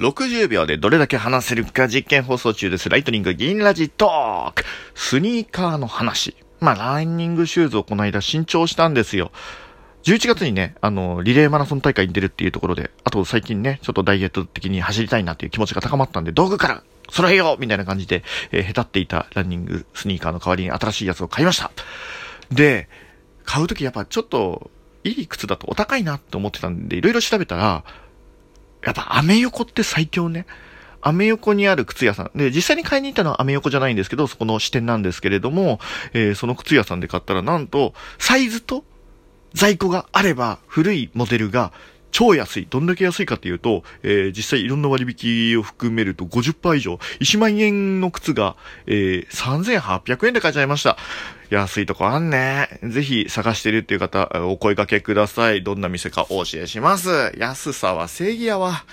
60秒でどれだけ話せるか実験放送中です。ライトニング銀ラジトークスニーカーの話。まあ、ランニングシューズをこの間新調したんですよ。11月にね、あの、リレーマラソン大会に出るっていうところで、あと最近ね、ちょっとダイエット的に走りたいなっていう気持ちが高まったんで、道具から揃えようみたいな感じで、えー、へたっていたランニングスニーカーの代わりに新しいやつを買いました。で、買うときやっぱちょっと、いい靴だとお高いなって思ってたんで、いろいろ調べたら、やっぱアメ横って最強ね。アメ横にある靴屋さん。で、実際に買いに行ったのはアメ横じゃないんですけど、そこの支店なんですけれども、えー、その靴屋さんで買ったら、なんと、サイズと在庫があれば、古いモデルが超安い。どんだけ安いかっていうと、えー、実際いろんな割引を含めると50%以上。1万円の靴が、えー、3800円で買えちゃいました。安いとこあんね。ぜひ探してるっていう方、お声掛けください。どんな店かお教えします。安さは正義やわ。